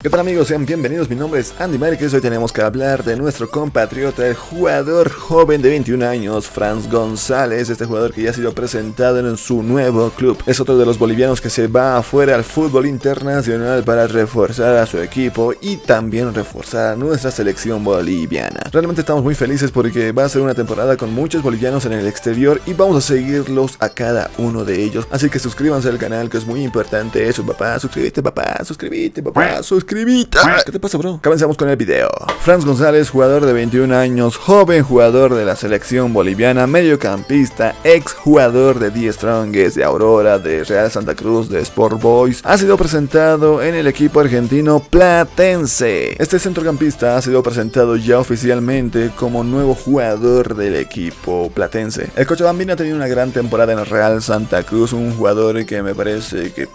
¿Qué tal amigos? Sean bienvenidos, mi nombre es Andy Márquez, hoy tenemos que hablar de nuestro compatriota, el jugador joven de 21 años, Franz González, este jugador que ya ha sido presentado en su nuevo club. Es otro de los bolivianos que se va afuera al fútbol internacional para reforzar a su equipo y también reforzar a nuestra selección boliviana. Realmente estamos muy felices porque va a ser una temporada con muchos bolivianos en el exterior y vamos a seguirlos a cada uno de ellos. Así que suscríbanse al canal que es muy importante eso, papá. Suscríbete, papá. Suscríbete, papá. Suscríbete ¿Qué te pasa, bro? Comenzamos con el video. Franz González, jugador de 21 años, joven jugador de la selección boliviana, mediocampista, ex jugador de The Strongest, de Aurora, de Real Santa Cruz, de Sport Boys, ha sido presentado en el equipo argentino Platense. Este centrocampista ha sido presentado ya oficialmente como nuevo jugador del equipo Platense. El Cochabambino ha tenido una gran temporada en Real Santa Cruz, un jugador que me parece que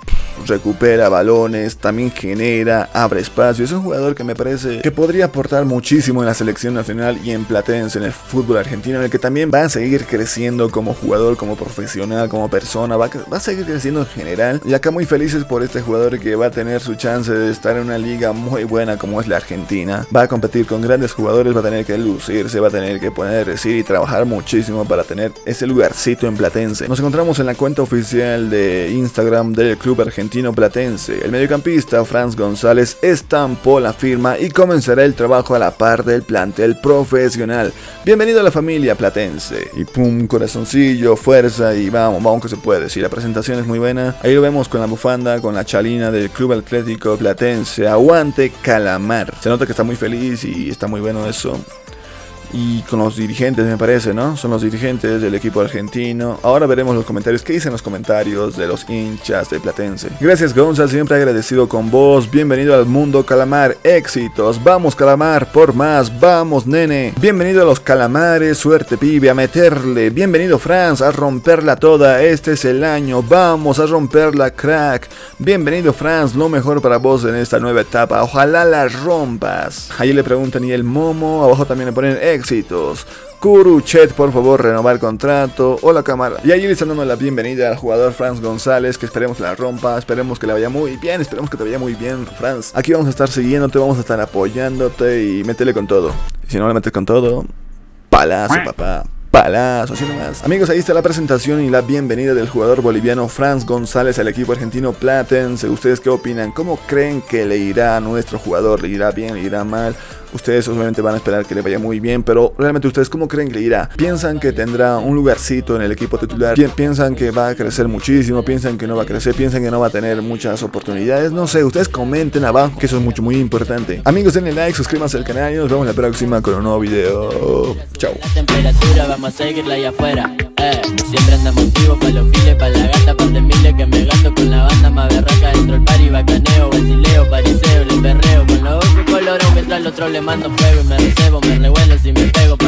recupera balones, también genera, abre espacio. Es un jugador que me parece que podría aportar muchísimo en la selección nacional y en Platense, en el fútbol argentino, en el que también va a seguir creciendo como jugador, como profesional, como persona, va a, seguir creciendo en general. Y acá muy felices por este jugador que va a tener su chance de estar en una liga muy buena como es la Argentina. Va a competir con grandes jugadores, va a tener que lucirse, va a tener que poner decir y trabajar muchísimo para tener ese lugarcito en Platense. Nos encontramos en la cuenta oficial de Instagram del club argentino Platense. El mediocampista Franz González estampó la firma y comenzará el trabajo a la par del plantel profesional. Bienvenido a la familia platense. Y pum, corazoncillo, fuerza y vamos, vamos que se puede. Si la presentación es muy buena, ahí lo vemos con la bufanda, con la chalina del Club Atlético Platense. Aguante Calamar. Se nota que está muy feliz y está muy bueno eso y con los dirigentes, me parece, ¿no? Son los dirigentes del equipo argentino. Ahora veremos los comentarios. ¿Qué dicen los comentarios de los hinchas de Platense? Gracias, Gonza. Siempre agradecido con vos. Bienvenido al mundo Calamar. Éxitos. Vamos, Calamar, por más. Vamos, nene. Bienvenido a los Calamares. Suerte, pibe, a meterle. Bienvenido, Franz, a romperla toda. Este es el año. Vamos a romperla, crack. Bienvenido, Franz. Lo mejor para vos en esta nueva etapa. Ojalá la rompas. Ahí le preguntan, ¿y el Momo? Abajo también le ponen ex éxitos. Kuruchet, por favor, renovar contrato. Hola, cámara. Y le están dando la bienvenida al jugador Franz González, que esperemos que la rompa, esperemos que le vaya muy bien, esperemos que te vaya muy bien, Franz. Aquí vamos a estar siguiéndote, vamos a estar apoyándote y métele con todo. si no le metes con todo, palazo, papá palazo, así nomás. Amigos, ahí está la presentación y la bienvenida del jugador boliviano Franz González al equipo argentino Platense. ¿Ustedes qué opinan? ¿Cómo creen que le irá a nuestro jugador? ¿Le irá bien? ¿Le irá mal? Ustedes obviamente van a esperar que le vaya muy bien, pero realmente ustedes cómo creen que le irá? ¿Piensan que tendrá un lugarcito en el equipo titular? ¿Piensan que va a crecer muchísimo? ¿Piensan que no va a crecer? ¿Piensan que no va a tener muchas oportunidades? No sé, ustedes comenten abajo, que eso es mucho, muy importante. Amigos, denle like, suscríbanse al canal y nos vemos la próxima con un nuevo video. Chao. Temperatura vamos a seguirla allá afuera. Eh, siempre andamos vivos para los files, para la gata, para miles que me gasto con la banda más berraca dentro del party, bacaneo, al otro le mando fuego y me recebo, me revuelo si me pego.